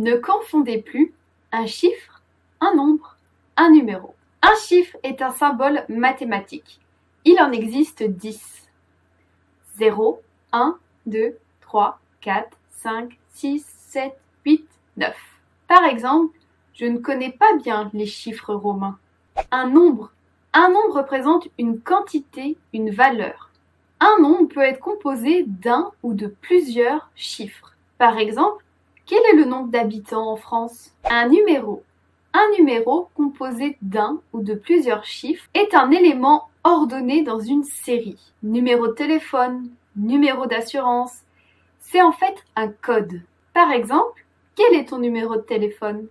Ne confondez plus un chiffre, un nombre, un numéro. Un chiffre est un symbole mathématique. Il en existe 10. 0, 1, 2, 3, 4, 5, 6, 7, 8, 9. Par exemple, je ne connais pas bien les chiffres romains. Un nombre. Un nombre représente une quantité, une valeur. Un nombre peut être composé d'un ou de plusieurs chiffres. Par exemple, quel est le nombre d'habitants en France? Un numéro. Un numéro composé d'un ou de plusieurs chiffres est un élément ordonné dans une série. Numéro de téléphone, numéro d'assurance. C'est en fait un code. Par exemple, quel est ton numéro de téléphone?